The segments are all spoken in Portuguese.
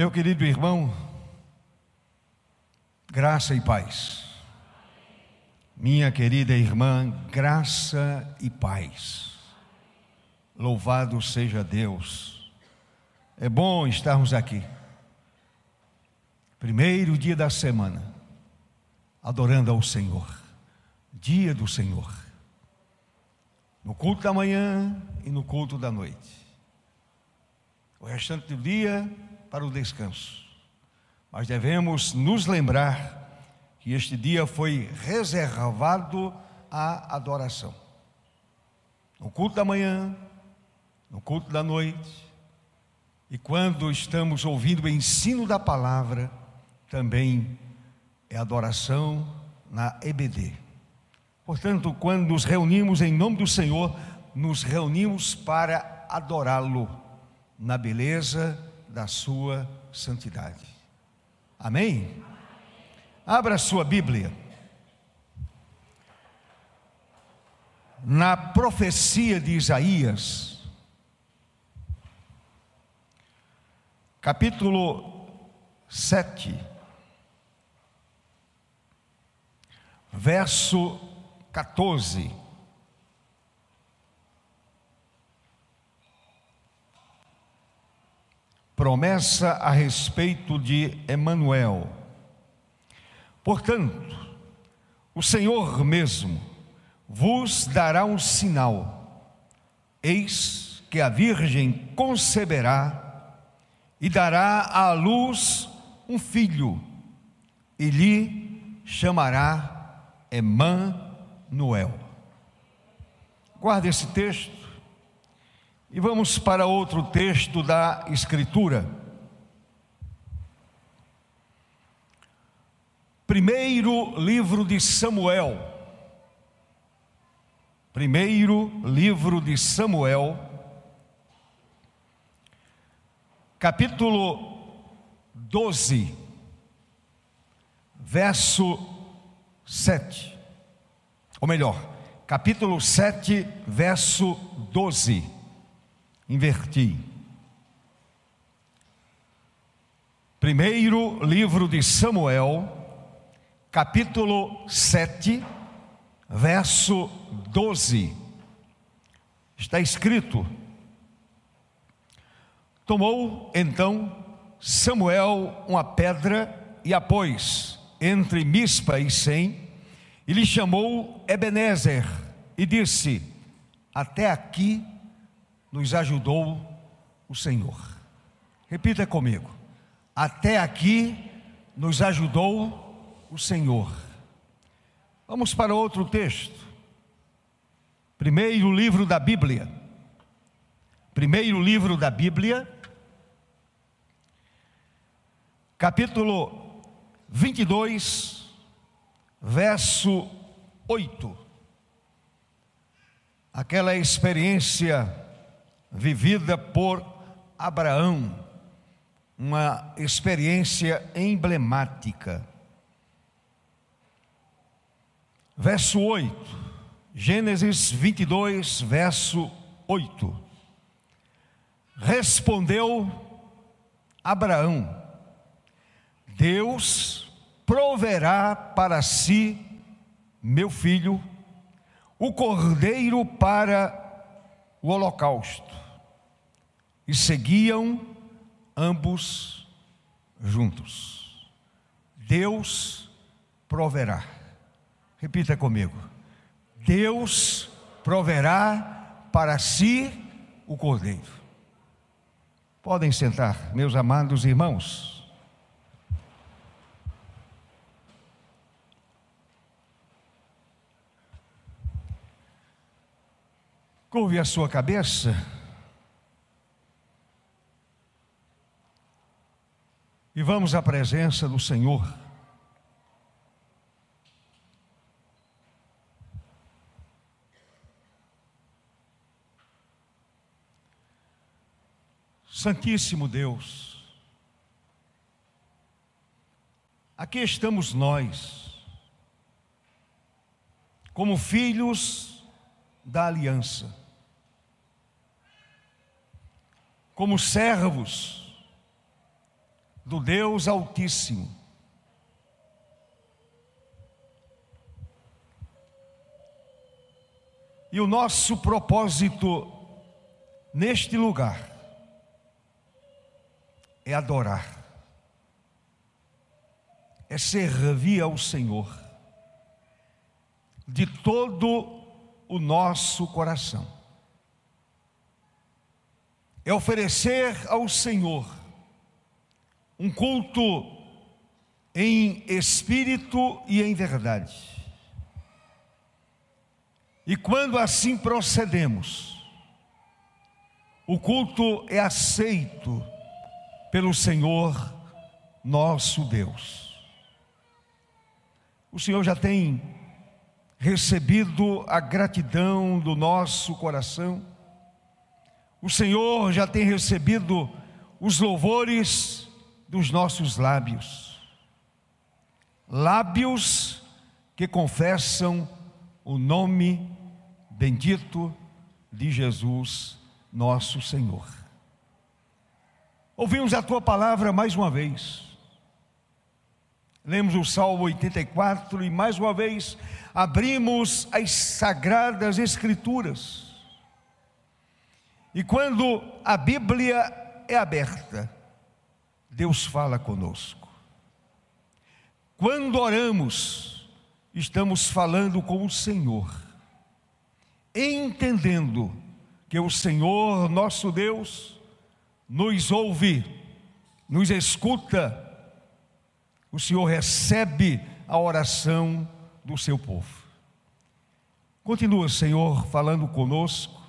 Meu querido irmão, graça e paz. Minha querida irmã, graça e paz. Louvado seja Deus. É bom estarmos aqui. Primeiro dia da semana, adorando ao Senhor. Dia do Senhor. No culto da manhã e no culto da noite. O restante do dia para o descanso. Mas devemos nos lembrar que este dia foi reservado à adoração. No culto da manhã, no culto da noite, e quando estamos ouvindo o ensino da palavra, também é adoração na EBD. Portanto, quando nos reunimos em nome do Senhor, nos reunimos para adorá-lo na beleza da sua santidade. Amém? Abra sua Bíblia. Na profecia de Isaías, capítulo 7, verso 14. Promessa a respeito de Emanuel. Portanto, o Senhor mesmo vos dará um sinal: eis que a Virgem conceberá e dará à luz um filho, e lhe chamará Emanuel. Guarde esse texto e vamos para outro texto da Escritura. Primeiro livro de Samuel. Primeiro livro de Samuel, capítulo 12, verso 7. Ou melhor, capítulo 7, verso 12. Inverti. Primeiro livro de Samuel, capítulo 7, verso 12. Está escrito: Tomou então Samuel uma pedra e a pôs entre Mispa e Sem, e lhe chamou Ebenezer, e disse: Até aqui nos ajudou o Senhor. Repita comigo: Até aqui nos ajudou o Senhor. Vamos para outro texto. Primeiro livro da Bíblia. Primeiro livro da Bíblia. Capítulo 22, verso 8. Aquela experiência vivida por Abraão, uma experiência emblemática. verso 8. Gênesis 22, verso 8. Respondeu Abraão: Deus proverá para si, meu filho, o cordeiro para o holocausto. E seguiam ambos juntos. Deus proverá. Repita comigo. Deus proverá para si o cordeiro. Podem sentar, meus amados irmãos. Curve a sua cabeça. E vamos à presença do Senhor. Santíssimo Deus, aqui estamos nós, como filhos da aliança, como servos, do Deus Altíssimo. E o nosso propósito neste lugar é adorar, é servir ao Senhor de todo o nosso coração, é oferecer ao Senhor um culto em espírito e em verdade. E quando assim procedemos, o culto é aceito pelo Senhor nosso Deus. O Senhor já tem recebido a gratidão do nosso coração, o Senhor já tem recebido os louvores dos nossos lábios, lábios que confessam o nome bendito de Jesus, nosso Senhor. Ouvimos a tua palavra mais uma vez. Lemos o Salmo 84 e mais uma vez abrimos as sagradas Escrituras. E quando a Bíblia é aberta, Deus fala conosco. Quando oramos, estamos falando com o Senhor, entendendo que o Senhor nosso Deus nos ouve, nos escuta, o Senhor recebe a oração do seu povo. Continua, Senhor, falando conosco,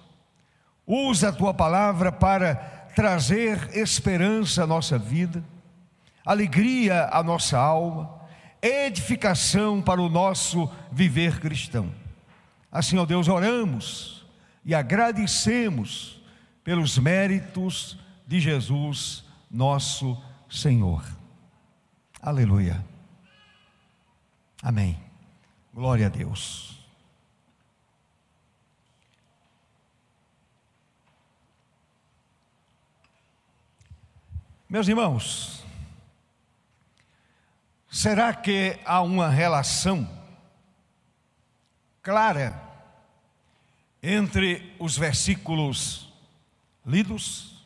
usa a tua palavra para trazer esperança à nossa vida, alegria à nossa alma, edificação para o nosso viver cristão. Assim, ó Deus, oramos e agradecemos pelos méritos de Jesus, nosso Senhor. Aleluia. Amém. Glória a Deus. Meus irmãos, será que há uma relação clara entre os versículos lidos?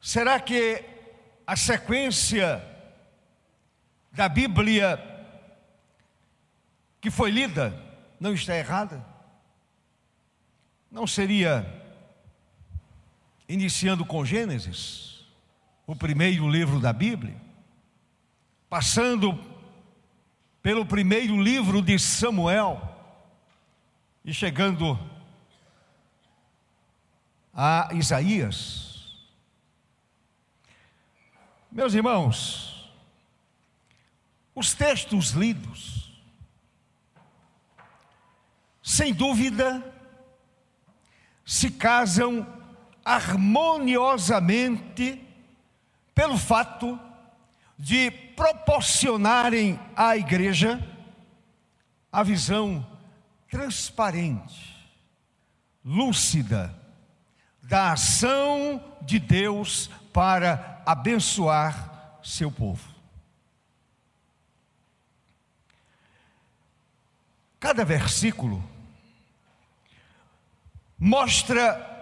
Será que a sequência da Bíblia que foi lida não está errada? Não seria iniciando com Gênesis, o primeiro livro da Bíblia, passando pelo primeiro livro de Samuel e chegando a Isaías. Meus irmãos, os textos lidos, sem dúvida, se casam harmoniosamente pelo fato de proporcionarem à igreja a visão transparente, lúcida da ação de Deus para abençoar seu povo. Cada versículo mostra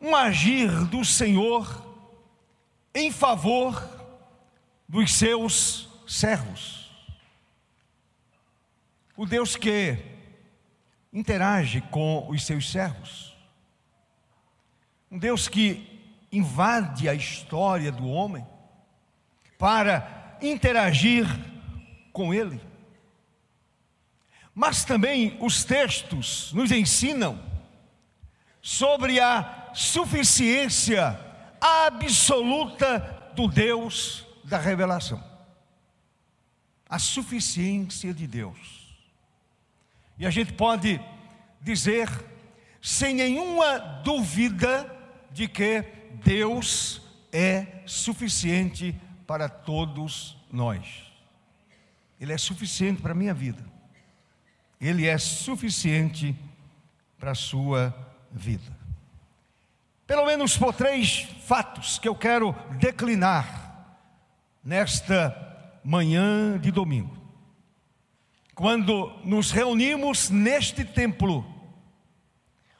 um agir do Senhor em favor dos seus servos. O Deus que interage com os seus servos. Um Deus que invade a história do homem para interagir com ele. Mas também os textos nos ensinam sobre a suficiência absoluta do Deus da revelação. A suficiência de Deus. E a gente pode dizer, sem nenhuma dúvida, de que Deus é suficiente para todos nós. Ele é suficiente para a minha vida. Ele é suficiente para a sua vida. Pelo menos por três fatos que eu quero declinar nesta manhã de domingo. Quando nos reunimos neste templo,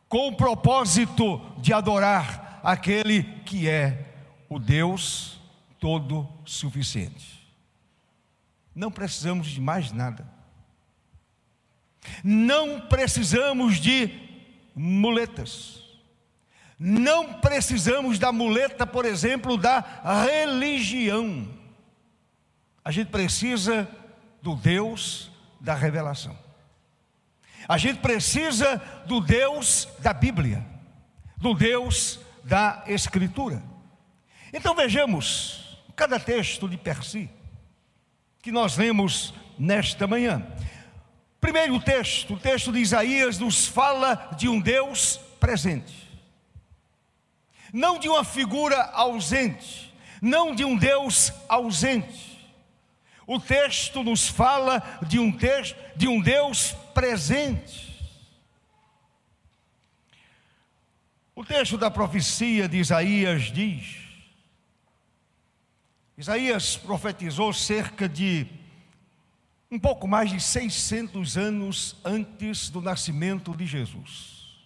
com o propósito de adorar aquele que é o Deus todo-suficiente. Não precisamos de mais nada. Não precisamos de muletas. Não precisamos da muleta, por exemplo, da religião. A gente precisa do Deus da revelação. A gente precisa do Deus da Bíblia, do Deus da Escritura. Então vejamos cada texto de per si que nós lemos nesta manhã. Primeiro texto, o texto de Isaías nos fala de um Deus presente, não de uma figura ausente, não de um Deus ausente. O texto nos fala de um, texto, de um Deus presente. O texto da profecia de Isaías diz: Isaías profetizou cerca de um pouco mais de 600 anos antes do nascimento de Jesus.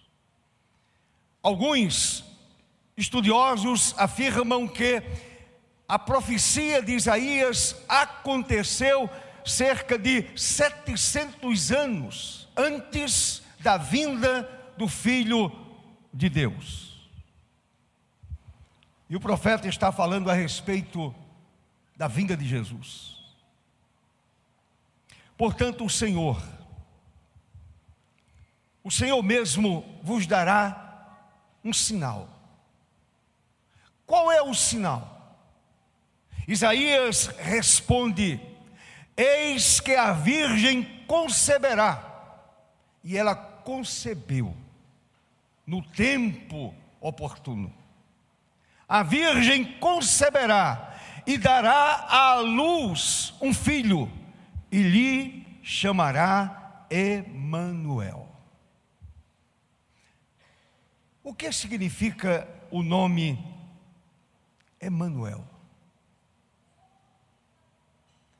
Alguns estudiosos afirmam que a profecia de Isaías aconteceu cerca de 700 anos antes da vinda do Filho de Deus. E o profeta está falando a respeito da vinda de Jesus. Portanto, o Senhor, o Senhor mesmo vos dará um sinal. Qual é o sinal? Isaías responde: Eis que a virgem conceberá, e ela concebeu no tempo oportuno. A virgem conceberá e dará à luz um filho, e lhe chamará Emanuel. O que significa o nome Emanuel?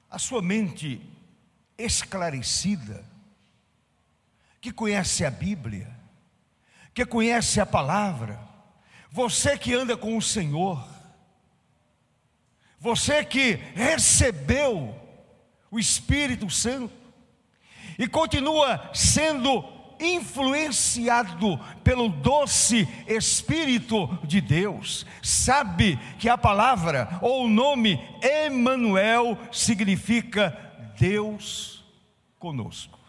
A sua mente esclarecida, que conhece a Bíblia, que conhece a palavra, você que anda com o Senhor, você que recebeu o Espírito Santo e continua sendo influenciado pelo doce Espírito de Deus, sabe que a palavra ou o nome Emanuel significa Deus conosco.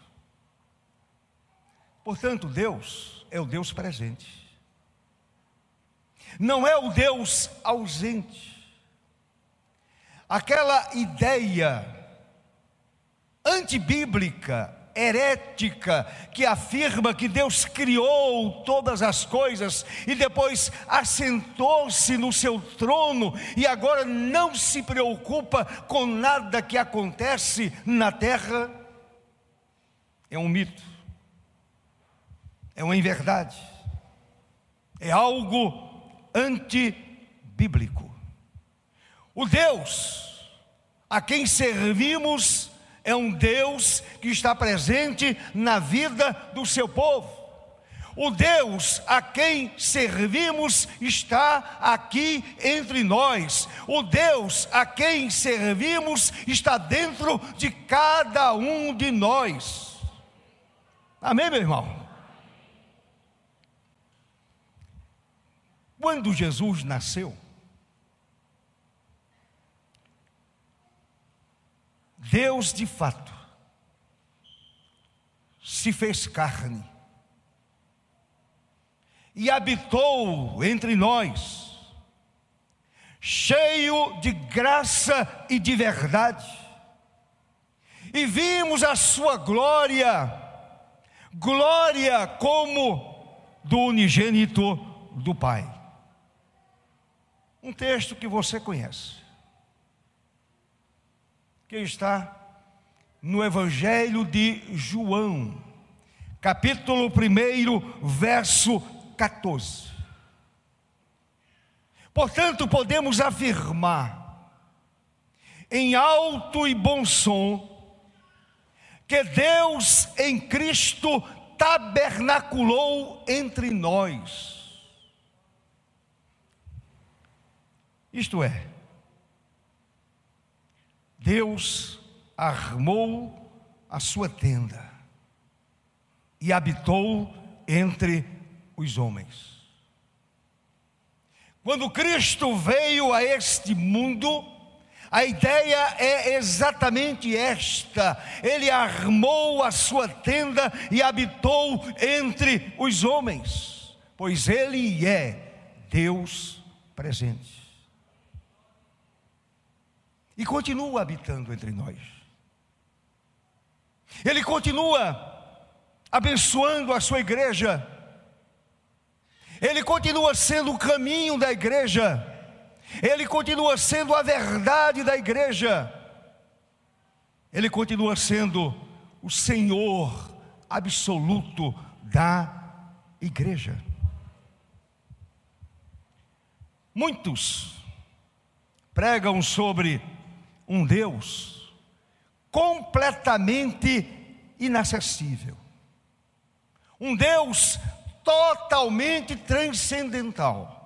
Portanto, Deus é o Deus presente. Não é o Deus ausente aquela ideia antibíblica, herética, que afirma que Deus criou todas as coisas e depois assentou-se no seu trono e agora não se preocupa com nada que acontece na terra, é um mito, é uma inverdade, é algo antibíblico. O Deus a quem servimos é um Deus que está presente na vida do seu povo. O Deus a quem servimos está aqui entre nós. O Deus a quem servimos está dentro de cada um de nós. Amém, meu irmão? Quando Jesus nasceu, Deus de fato se fez carne e habitou entre nós, cheio de graça e de verdade, e vimos a sua glória, glória como do unigênito do Pai. Um texto que você conhece que está no Evangelho de João, capítulo 1, verso 14. Portanto, podemos afirmar em alto e bom som que Deus em Cristo tabernaculou entre nós. Isto é, Deus armou a sua tenda e habitou entre os homens. Quando Cristo veio a este mundo, a ideia é exatamente esta: ele armou a sua tenda e habitou entre os homens, pois ele é Deus presente. E continua habitando entre nós. Ele continua abençoando a sua igreja, ele continua sendo o caminho da igreja, ele continua sendo a verdade da igreja, ele continua sendo o Senhor absoluto da igreja. Muitos pregam sobre um Deus completamente inacessível, um Deus totalmente transcendental.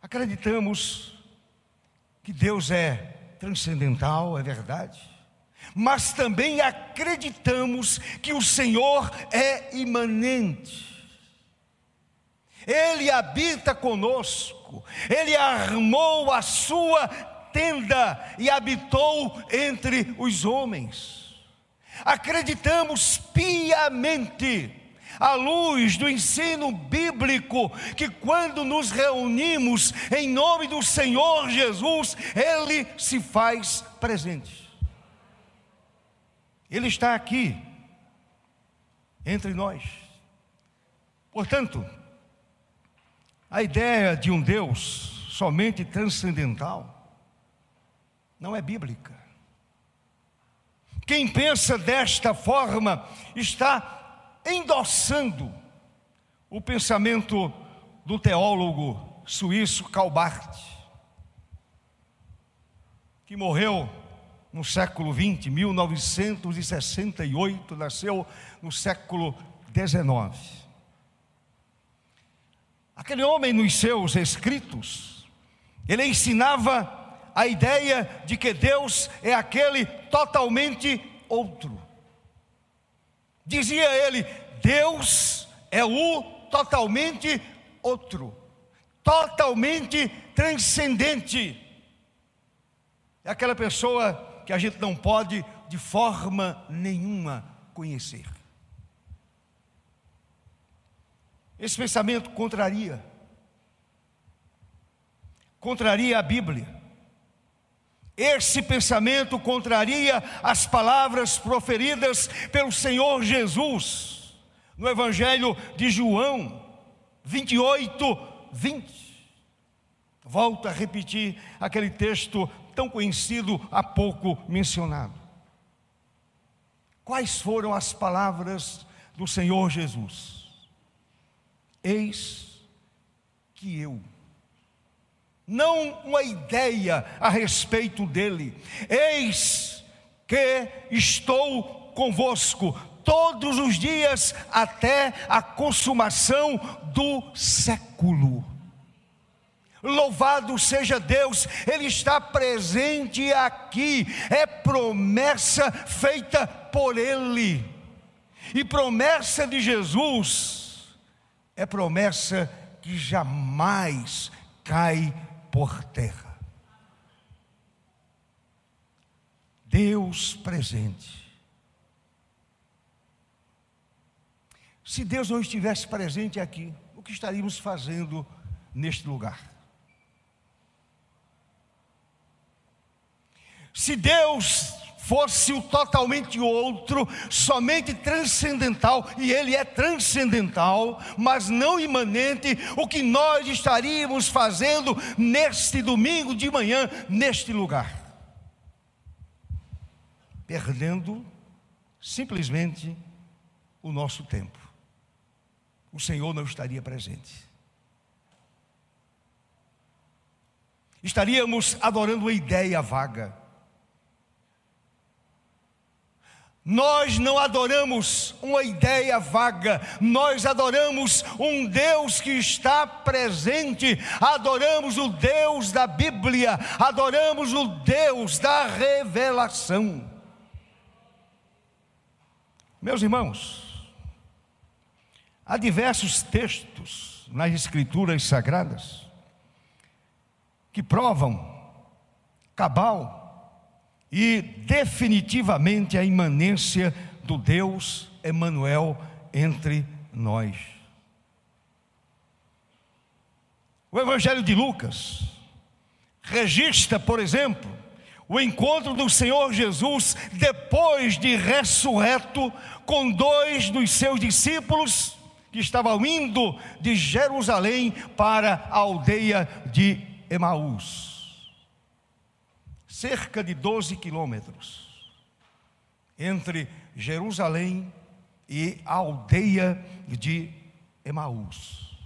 Acreditamos que Deus é transcendental, é verdade, mas também acreditamos que o Senhor é imanente. Ele habita conosco, ele armou a sua tenda e habitou entre os homens. Acreditamos piamente, à luz do ensino bíblico, que quando nos reunimos em nome do Senhor Jesus, Ele se faz presente. Ele está aqui, entre nós. Portanto, a ideia de um Deus somente transcendental não é bíblica. Quem pensa desta forma está endossando o pensamento do teólogo suíço Karl Barth, que morreu no século 20, 1968, nasceu no século 19. Aquele homem, nos seus escritos, ele ensinava a ideia de que Deus é aquele totalmente outro. Dizia ele: Deus é o totalmente outro, totalmente transcendente. É aquela pessoa que a gente não pode de forma nenhuma conhecer. Esse pensamento contraria, contraria a Bíblia. Esse pensamento contraria as palavras proferidas pelo Senhor Jesus no Evangelho de João 28, 20. Volto a repetir aquele texto tão conhecido há pouco mencionado. Quais foram as palavras do Senhor Jesus? Eis que eu não uma ideia a respeito dele. Eis que estou convosco todos os dias até a consumação do século. Louvado seja Deus, Ele está presente aqui, é promessa feita por Ele, e promessa de Jesus é promessa que jamais cai por terra. Deus presente. Se Deus não estivesse presente aqui, o que estaríamos fazendo neste lugar? Se Deus fosse o totalmente outro, somente transcendental, e ele é transcendental, mas não imanente, o que nós estaríamos fazendo neste domingo de manhã, neste lugar? Perdendo simplesmente o nosso tempo. O Senhor não estaria presente. Estaríamos adorando uma ideia vaga Nós não adoramos uma ideia vaga, nós adoramos um Deus que está presente, adoramos o Deus da Bíblia, adoramos o Deus da revelação. Meus irmãos, há diversos textos nas Escrituras Sagradas que provam cabal e definitivamente a imanência do Deus Emanuel entre nós. O Evangelho de Lucas registra, por exemplo, o encontro do Senhor Jesus depois de ressurreto com dois dos seus discípulos que estavam indo de Jerusalém para a aldeia de Emaús cerca de 12 quilômetros entre Jerusalém e a aldeia de Emaús.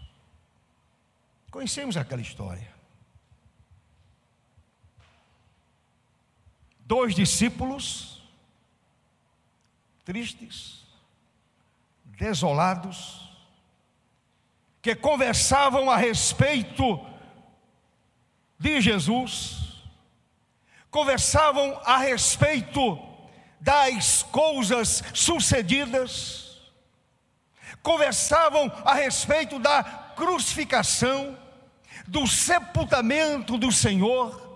Conhecemos aquela história. Dois discípulos, tristes, desolados, que conversavam a respeito de Jesus, conversavam a respeito das coisas sucedidas, conversavam a respeito da crucificação, do sepultamento do Senhor,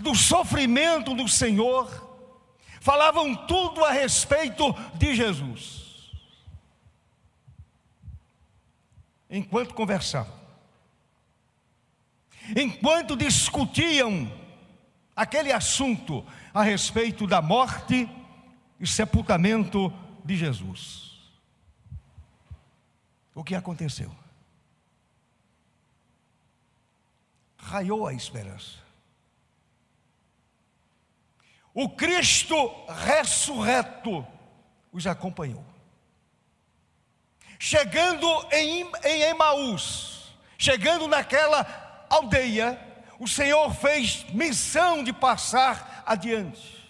do sofrimento do Senhor, falavam tudo a respeito de Jesus. Enquanto conversavam, enquanto discutiam aquele assunto a respeito da morte e sepultamento de Jesus. O que aconteceu? Raiou a esperança. O Cristo ressurreto os acompanhou. Chegando em, em Emaús, chegando naquela aldeia, o Senhor fez missão de passar adiante.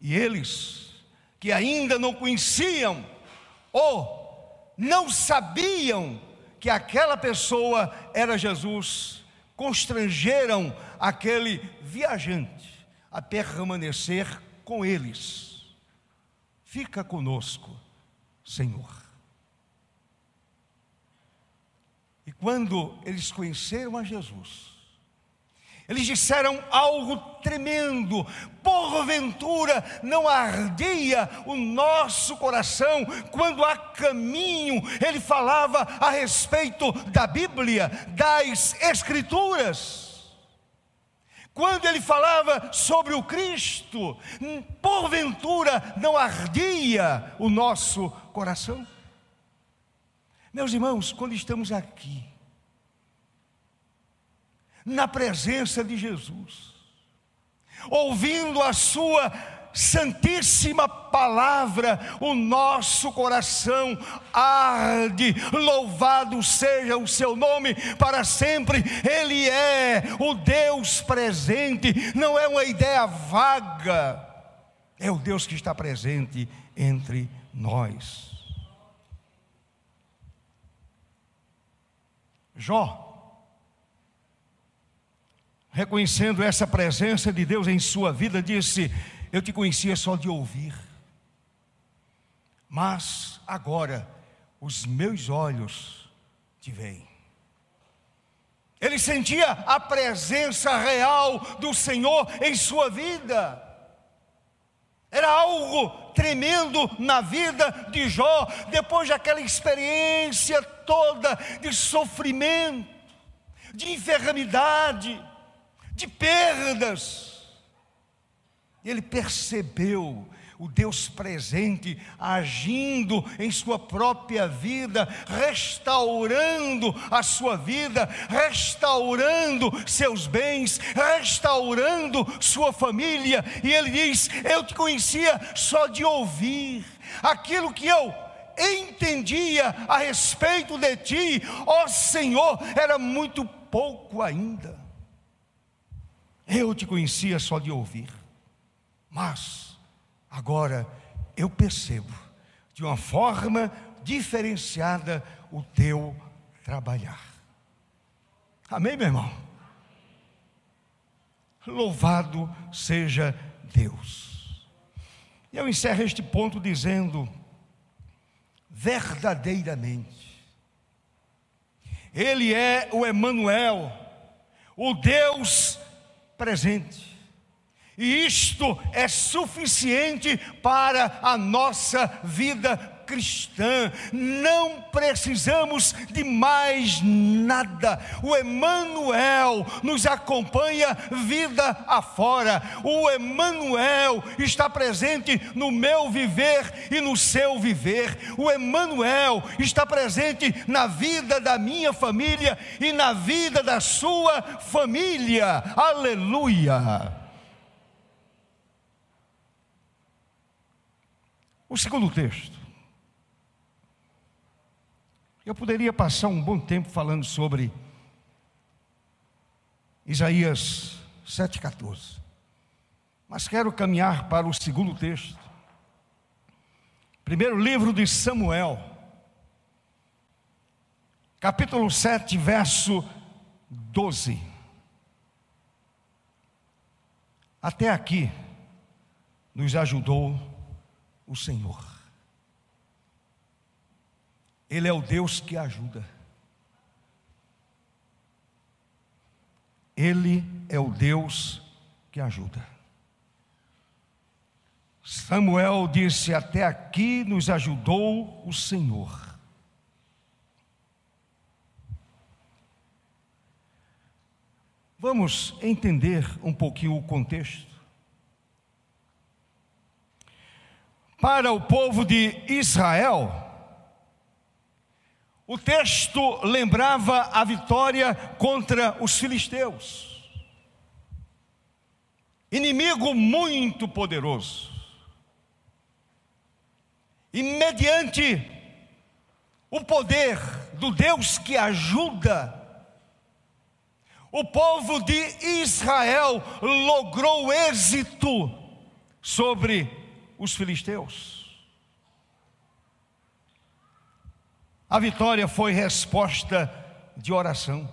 E eles, que ainda não conheciam ou não sabiam que aquela pessoa era Jesus, constrangeram aquele viajante a permanecer com eles. Fica conosco, Senhor. E quando eles conheceram a Jesus, eles disseram algo tremendo. Porventura não ardia o nosso coração quando a caminho ele falava a respeito da Bíblia, das Escrituras. Quando ele falava sobre o Cristo, porventura não ardia o nosso coração. Meus irmãos, quando estamos aqui, na presença de Jesus, ouvindo a Sua Santíssima Palavra, o nosso coração arde, louvado seja o Seu nome para sempre, Ele é o Deus presente, não é uma ideia vaga, é o Deus que está presente entre nós. Jó, reconhecendo essa presença de Deus em sua vida, disse: Eu te conhecia só de ouvir, mas agora os meus olhos te veem. Ele sentia a presença real do Senhor em sua vida. Era algo tremendo na vida de Jó, depois daquela experiência toda de sofrimento, de enfermidade, de perdas. Ele percebeu o Deus presente agindo em sua própria vida, restaurando a sua vida, restaurando seus bens, restaurando sua família. E ele diz: Eu te conhecia só de ouvir, aquilo que eu entendia a respeito de ti, ó Senhor, era muito pouco ainda. Eu te conhecia só de ouvir, mas agora eu percebo de uma forma diferenciada o teu trabalhar. Amém, meu irmão? Louvado seja Deus. E eu encerro este ponto dizendo: verdadeiramente, Ele é o Emanuel, o Deus presente. E isto é suficiente para a nossa vida cristã. Não precisamos de mais nada. O Emanuel nos acompanha vida afora. O Emanuel está presente no meu viver e no seu viver. O Emanuel está presente na vida da minha família e na vida da sua família. Aleluia. O segundo texto. Eu poderia passar um bom tempo falando sobre Isaías 7,14. Mas quero caminhar para o segundo texto. Primeiro livro de Samuel, capítulo 7, verso 12. Até aqui nos ajudou o Senhor. Ele é o Deus que ajuda. Ele é o Deus que ajuda. Samuel disse: Até aqui nos ajudou o Senhor. Vamos entender um pouquinho o contexto. Para o povo de Israel, o texto lembrava a vitória contra os filisteus, inimigo muito poderoso. E mediante o poder do Deus que ajuda, o povo de Israel logrou êxito sobre os filisteus. A vitória foi resposta de oração.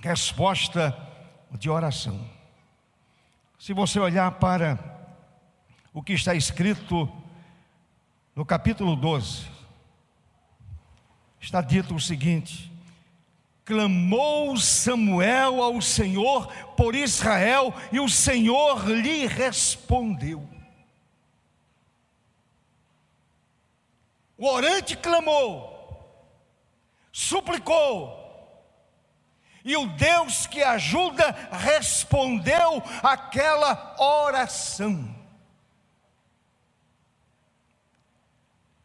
Resposta de oração. Se você olhar para o que está escrito no capítulo 12, está dito o seguinte: clamou Samuel ao Senhor por Israel e o Senhor lhe respondeu. O orante clamou, suplicou, e o Deus que ajuda respondeu aquela oração.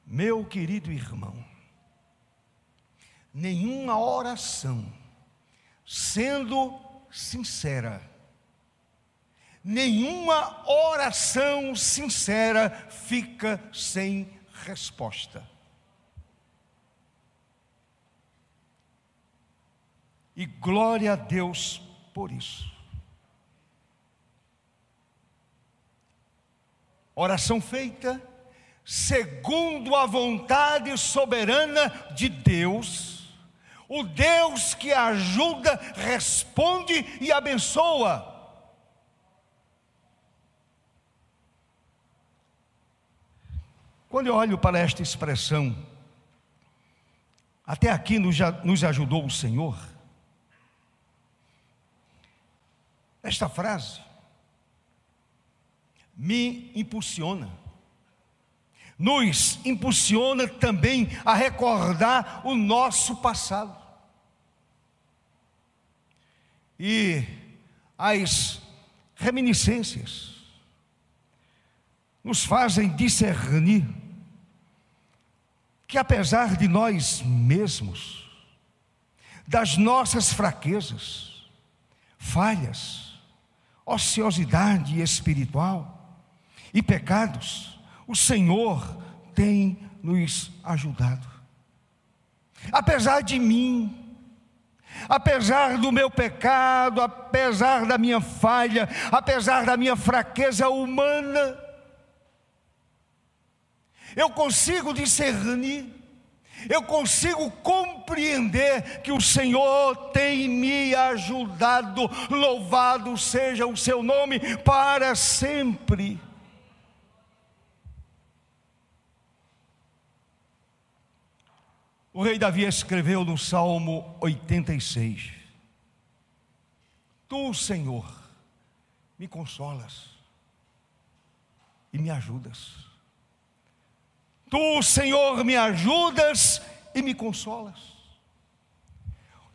Meu querido irmão, nenhuma oração, sendo sincera, nenhuma oração sincera fica sem resposta. E glória a Deus por isso. Oração feita segundo a vontade soberana de Deus o Deus que ajuda, responde e abençoa. Quando eu olho para esta expressão, até aqui nos, nos ajudou o Senhor. Esta frase me impulsiona, nos impulsiona também a recordar o nosso passado. E as reminiscências nos fazem discernir que apesar de nós mesmos, das nossas fraquezas, falhas, ociosidade espiritual e pecados, o Senhor tem nos ajudado. Apesar de mim, apesar do meu pecado, apesar da minha falha, apesar da minha fraqueza humana, eu consigo discernir, eu consigo compreender que o Senhor tem me ajudado, louvado seja o seu nome para sempre. O rei Davi escreveu no Salmo 86: Tu, Senhor, me consolas e me ajudas. Tu, Senhor, me ajudas e me consolas.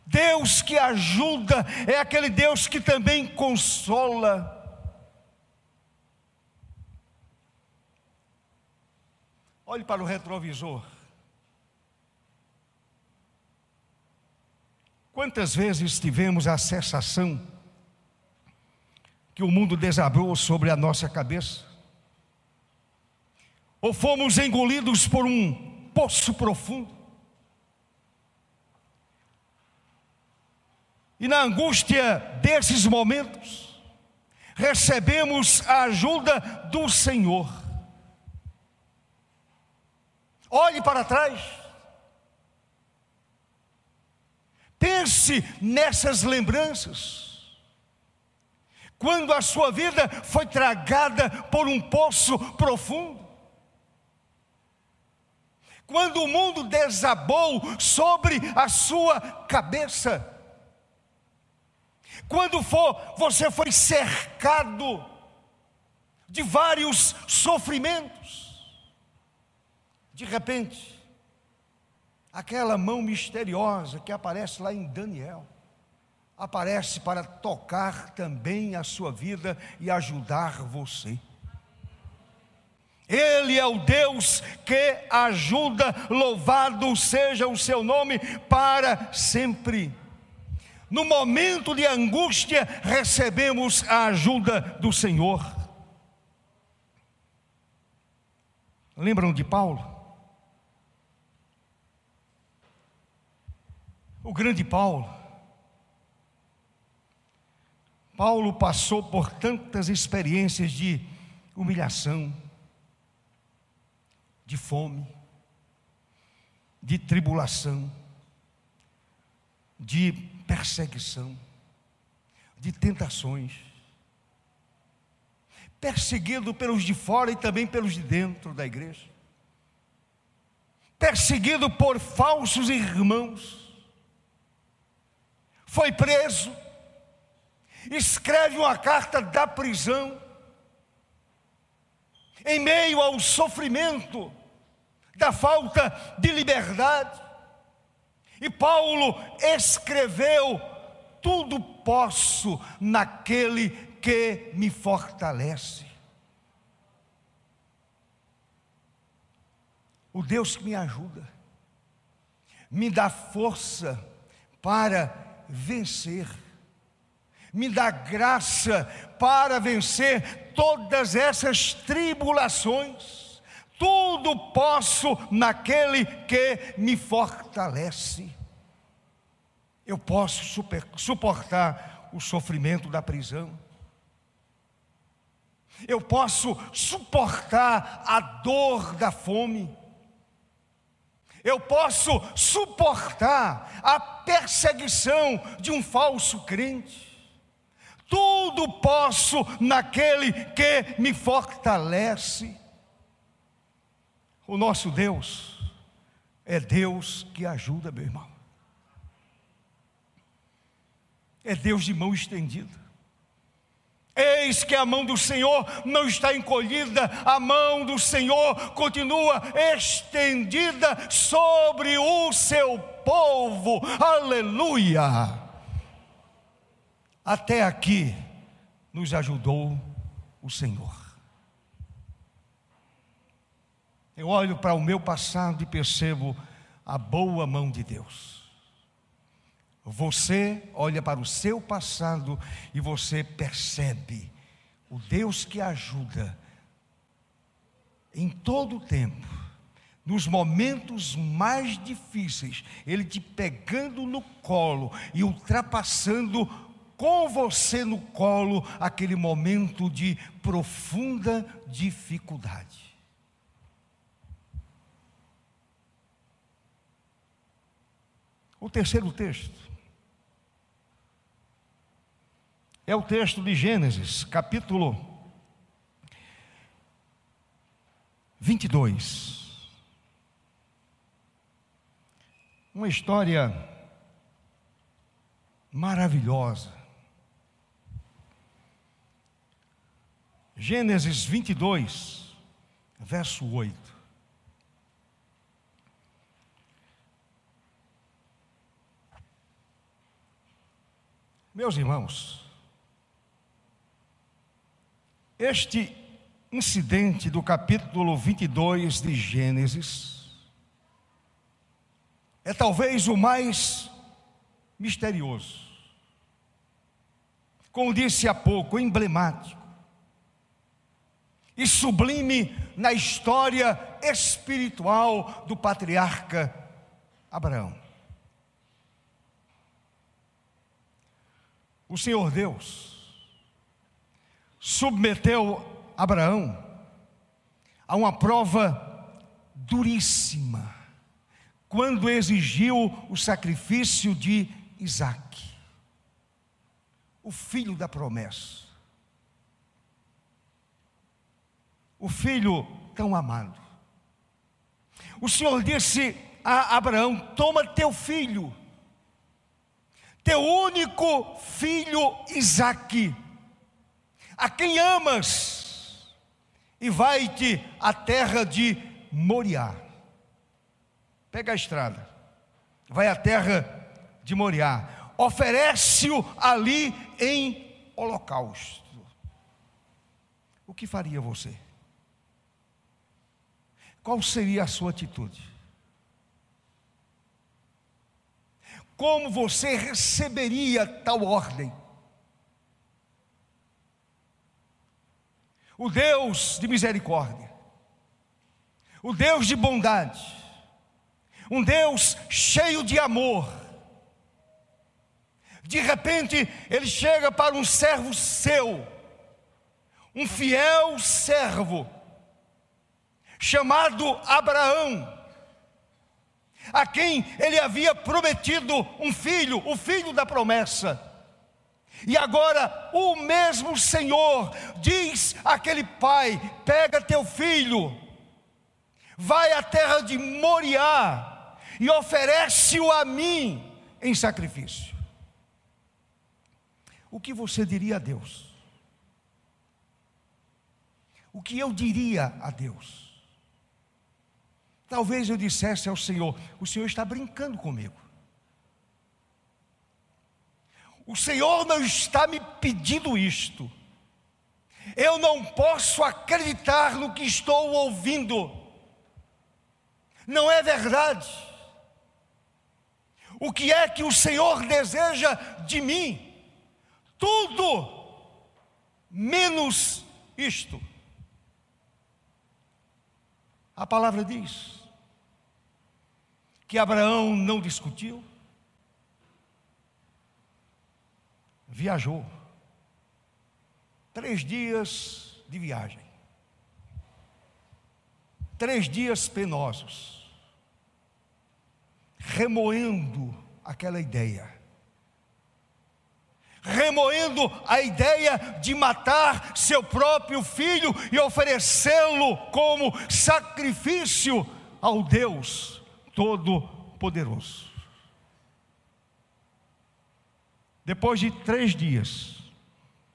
Deus que ajuda é aquele Deus que também consola. Olhe para o retrovisor. Quantas vezes tivemos a sensação que o mundo desabou sobre a nossa cabeça? Ou fomos engolidos por um poço profundo? E na angústia desses momentos, recebemos a ajuda do Senhor. Olhe para trás. Pense nessas lembranças. Quando a sua vida foi tragada por um poço profundo. Quando o mundo desabou sobre a sua cabeça. Quando for, você foi cercado de vários sofrimentos. De repente, aquela mão misteriosa que aparece lá em Daniel, aparece para tocar também a sua vida e ajudar você. Ele é o Deus que ajuda, louvado seja o seu nome para sempre. No momento de angústia, recebemos a ajuda do Senhor. Lembram de Paulo? O grande Paulo. Paulo passou por tantas experiências de humilhação, de fome, de tribulação, de perseguição, de tentações, perseguido pelos de fora e também pelos de dentro da igreja, perseguido por falsos irmãos, foi preso, escreve uma carta da prisão, em meio ao sofrimento, da falta de liberdade. E Paulo escreveu: Tudo posso naquele que me fortalece. O Deus que me ajuda, me dá força para vencer. Me dá graça para vencer todas essas tribulações. Tudo posso naquele que me fortalece. Eu posso super, suportar o sofrimento da prisão. Eu posso suportar a dor da fome eu posso suportar a perseguição de um falso crente. Tudo posso naquele que me fortalece. O nosso Deus é Deus que ajuda, meu irmão. É Deus de mão estendida. Eis que a mão do Senhor não está encolhida, a mão do Senhor continua estendida sobre o seu povo. Aleluia! Até aqui nos ajudou o Senhor. Eu olho para o meu passado e percebo a boa mão de Deus. Você olha para o seu passado e você percebe o Deus que ajuda em todo o tempo, nos momentos mais difíceis, Ele te pegando no colo e ultrapassando com você no colo aquele momento de profunda dificuldade. O terceiro texto é o texto de Gênesis, capítulo 22. Uma história maravilhosa. Gênesis 22, verso 8. Meus irmãos, este incidente do capítulo 22 de Gênesis é talvez o mais misterioso. Como disse há pouco, emblemático e sublime na história espiritual do patriarca Abraão. O Senhor Deus submeteu Abraão a uma prova duríssima, quando exigiu o sacrifício de Isaque, o filho da promessa. o filho tão amado. O Senhor disse a Abraão: Toma teu filho, teu único filho Isaque, a quem amas, e vai-te à terra de Moriá. Pega a estrada, vai à terra de Moriá, oferece-o ali em holocausto. O que faria você? qual seria a sua atitude? Como você receberia tal ordem? O Deus de misericórdia, o Deus de bondade, um Deus cheio de amor. De repente, ele chega para um servo seu, um fiel servo, chamado Abraão, a quem ele havia prometido um filho, o filho da promessa. E agora o mesmo Senhor diz àquele pai: pega teu filho, vai à terra de Moriá e oferece-o a mim em sacrifício. O que você diria a Deus? O que eu diria a Deus? Talvez eu dissesse ao Senhor: O Senhor está brincando comigo. O Senhor não está me pedindo isto. Eu não posso acreditar no que estou ouvindo. Não é verdade. O que é que o Senhor deseja de mim? Tudo menos isto. A palavra diz: que Abraão não discutiu, viajou. Três dias de viagem, três dias penosos, remoendo aquela ideia, remoendo a ideia de matar seu próprio filho e oferecê-lo como sacrifício ao Deus Todo-Poderoso. Depois de três dias,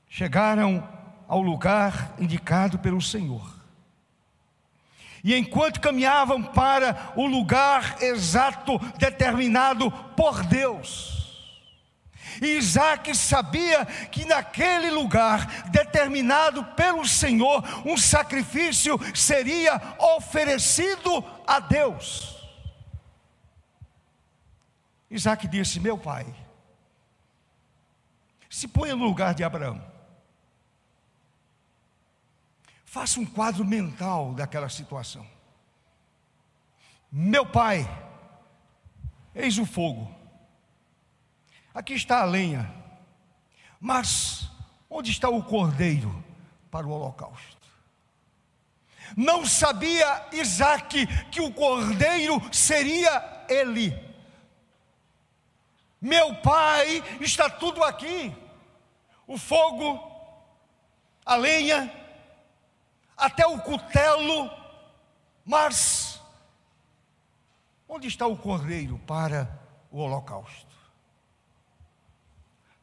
chegaram ao lugar indicado pelo Senhor. E enquanto caminhavam para o lugar exato determinado por Deus, Isaac sabia que naquele lugar determinado pelo Senhor, um sacrifício seria oferecido a Deus. Isaac disse: Meu pai, se ponha no lugar de Abraão. Faça um quadro mental daquela situação. Meu pai, eis o fogo. Aqui está a lenha. Mas onde está o cordeiro para o holocausto? Não sabia Isaac que o cordeiro seria ele. Meu pai, está tudo aqui: o fogo, a lenha, até o cutelo, mas onde está o cordeiro para o holocausto?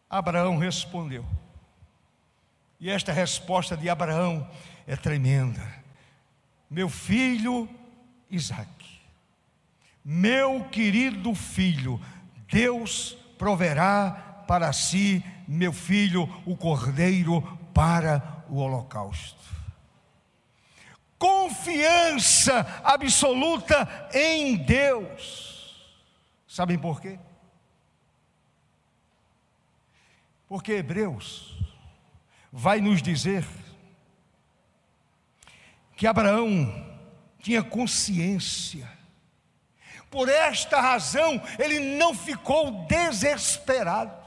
Abraão respondeu. E esta resposta de Abraão é tremenda. Meu filho Isaque, meu querido filho, Deus proverá para si, meu filho, o cordeiro para o holocausto. Confiança absoluta em Deus. Sabem por quê? Porque Hebreus vai nos dizer que Abraão tinha consciência. Por esta razão, ele não ficou desesperado.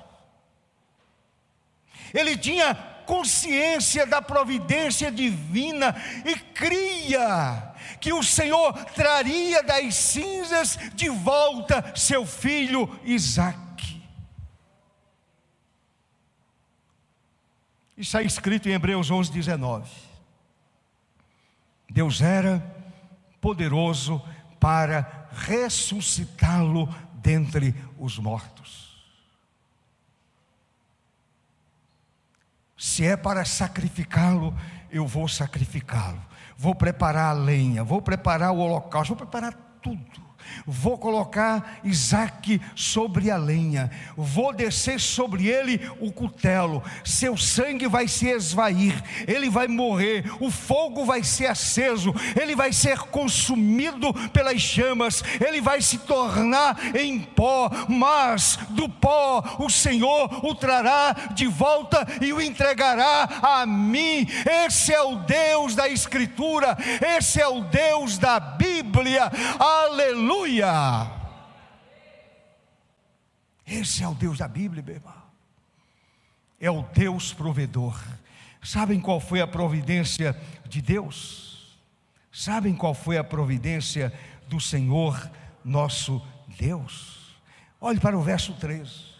Ele tinha consciência da providência divina e cria que o Senhor traria das cinzas de volta seu filho Isaque. Isso é escrito em Hebreus 11, 19. Deus era poderoso para ressuscitá-lo dentre os mortos. Se é para sacrificá-lo, eu vou sacrificá-lo. Vou preparar a lenha, vou preparar o holocausto, vou preparar tudo. Vou colocar Isaac sobre a lenha, vou descer sobre ele o cutelo, seu sangue vai se esvair, ele vai morrer, o fogo vai ser aceso, ele vai ser consumido pelas chamas, ele vai se tornar em pó, mas do pó o Senhor o trará de volta e o entregará a mim. Esse é o Deus da Escritura, esse é o Deus da Bíblia, aleluia Aleluia! Esse é o Deus da Bíblia, meu irmão. É o Deus provedor. Sabem qual foi a providência de Deus? Sabem qual foi a providência do Senhor nosso Deus? Olhe para o verso 3.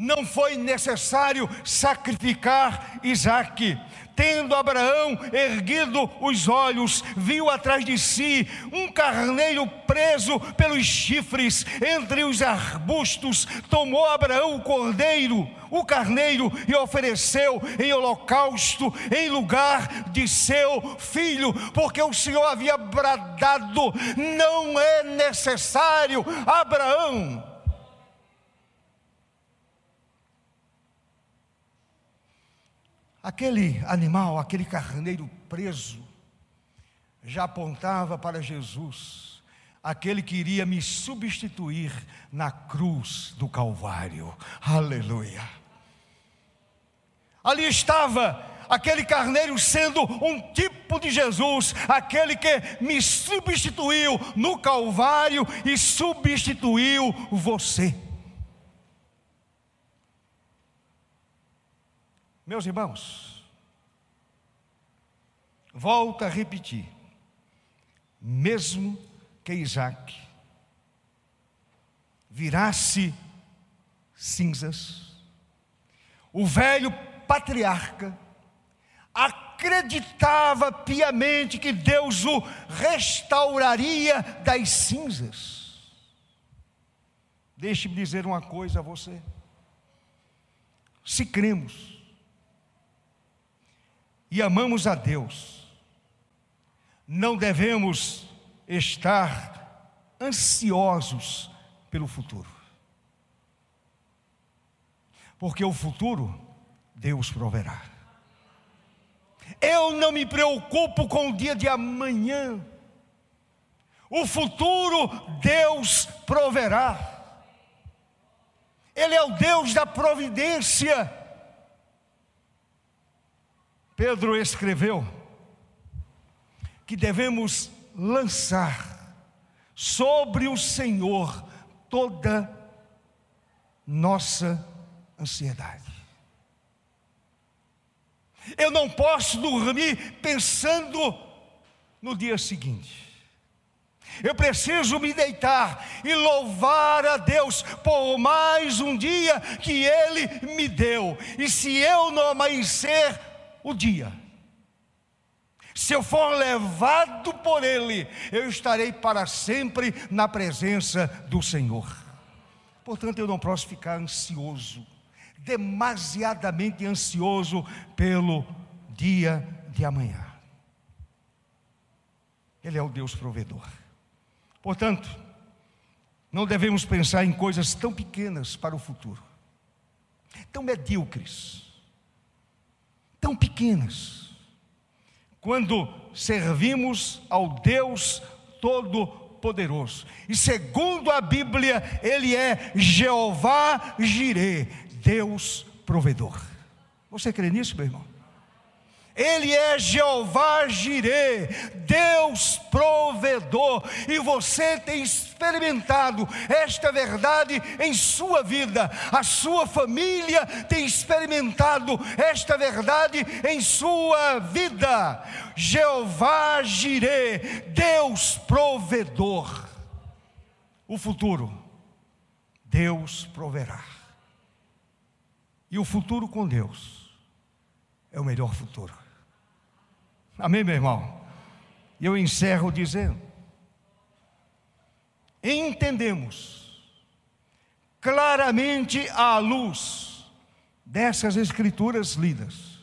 Não foi necessário sacrificar Isaque, Tendo Abraão erguido os olhos, viu atrás de si um carneiro preso pelos chifres entre os arbustos. Tomou Abraão o cordeiro, o carneiro, e ofereceu em holocausto em lugar de seu filho, porque o Senhor havia bradado: não é necessário, Abraão Aquele animal, aquele carneiro preso, já apontava para Jesus, aquele que iria me substituir na cruz do Calvário. Aleluia. Ali estava aquele carneiro sendo um tipo de Jesus, aquele que me substituiu no Calvário e substituiu você. Meus irmãos, volta a repetir, mesmo que Isaac virasse cinzas, o velho patriarca acreditava piamente que Deus o restauraria das cinzas. Deixe-me dizer uma coisa a você. Se cremos e amamos a Deus, não devemos estar ansiosos pelo futuro. Porque o futuro Deus proverá. Eu não me preocupo com o dia de amanhã. O futuro Deus proverá. Ele é o Deus da providência. Pedro escreveu que devemos lançar sobre o Senhor toda nossa ansiedade. Eu não posso dormir pensando no dia seguinte. Eu preciso me deitar e louvar a Deus por mais um dia que Ele me deu. E se eu não amanhecer o dia, se eu for levado por Ele, eu estarei para sempre na presença do Senhor. Portanto, eu não posso ficar ansioso, demasiadamente ansioso pelo dia de amanhã. Ele é o Deus provedor. Portanto, não devemos pensar em coisas tão pequenas para o futuro, tão medíocres, tão pequenas, quando servimos ao Deus Todo-Poderoso. E segundo a Bíblia, Ele é Jeová Jireh, Deus provedor. Você crê nisso, meu irmão? Ele é Jeová Jireh, Deus provedor, e você tem experimentado esta verdade em sua vida, a sua família tem experimentado esta verdade em sua vida. Jeová Jireh, Deus provedor. O futuro, Deus proverá. E o futuro com Deus é o melhor futuro. Amém, meu irmão? E eu encerro dizendo: entendemos claramente à luz dessas escrituras lidas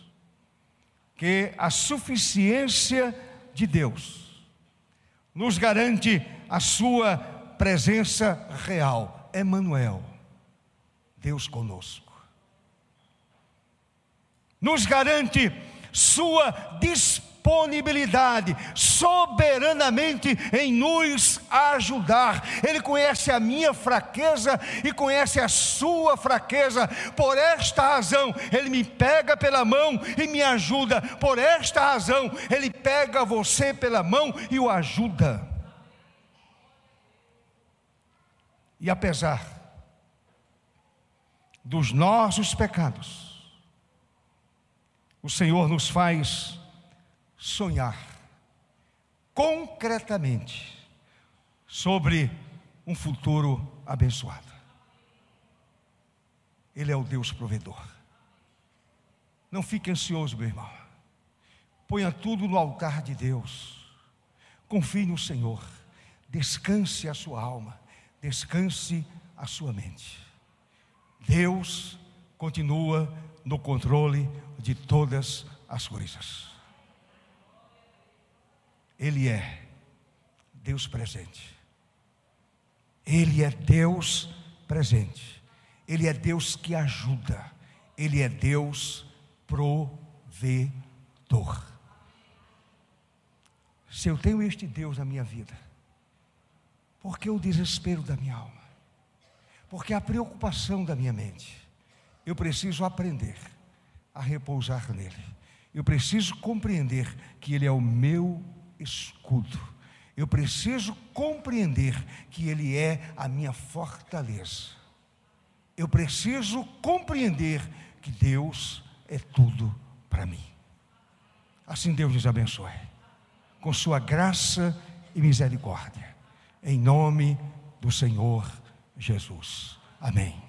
que a suficiência de Deus nos garante a sua presença real, Emmanuel, Deus conosco. Nos garante sua disponibilidade disponibilidade soberanamente em nos ajudar. Ele conhece a minha fraqueza e conhece a sua fraqueza. Por esta razão, ele me pega pela mão e me ajuda. Por esta razão, ele pega você pela mão e o ajuda. E apesar dos nossos pecados, o Senhor nos faz sonhar concretamente sobre um futuro abençoado. Ele é o Deus provedor. Não fique ansioso, meu irmão. Ponha tudo no altar de Deus. Confie no Senhor. Descanse a sua alma. Descanse a sua mente. Deus continua no controle de todas as coisas. Ele é Deus presente. Ele é Deus presente. Ele é Deus que ajuda. Ele é Deus provedor. Se eu tenho este Deus na minha vida, por que o desespero da minha alma? Porque a preocupação da minha mente? Eu preciso aprender a repousar nele. Eu preciso compreender que Ele é o meu escudo. Eu preciso compreender que Ele é a minha fortaleza. Eu preciso compreender que Deus é tudo para mim. Assim Deus nos abençoe, com Sua graça e misericórdia, em nome do Senhor Jesus. Amém.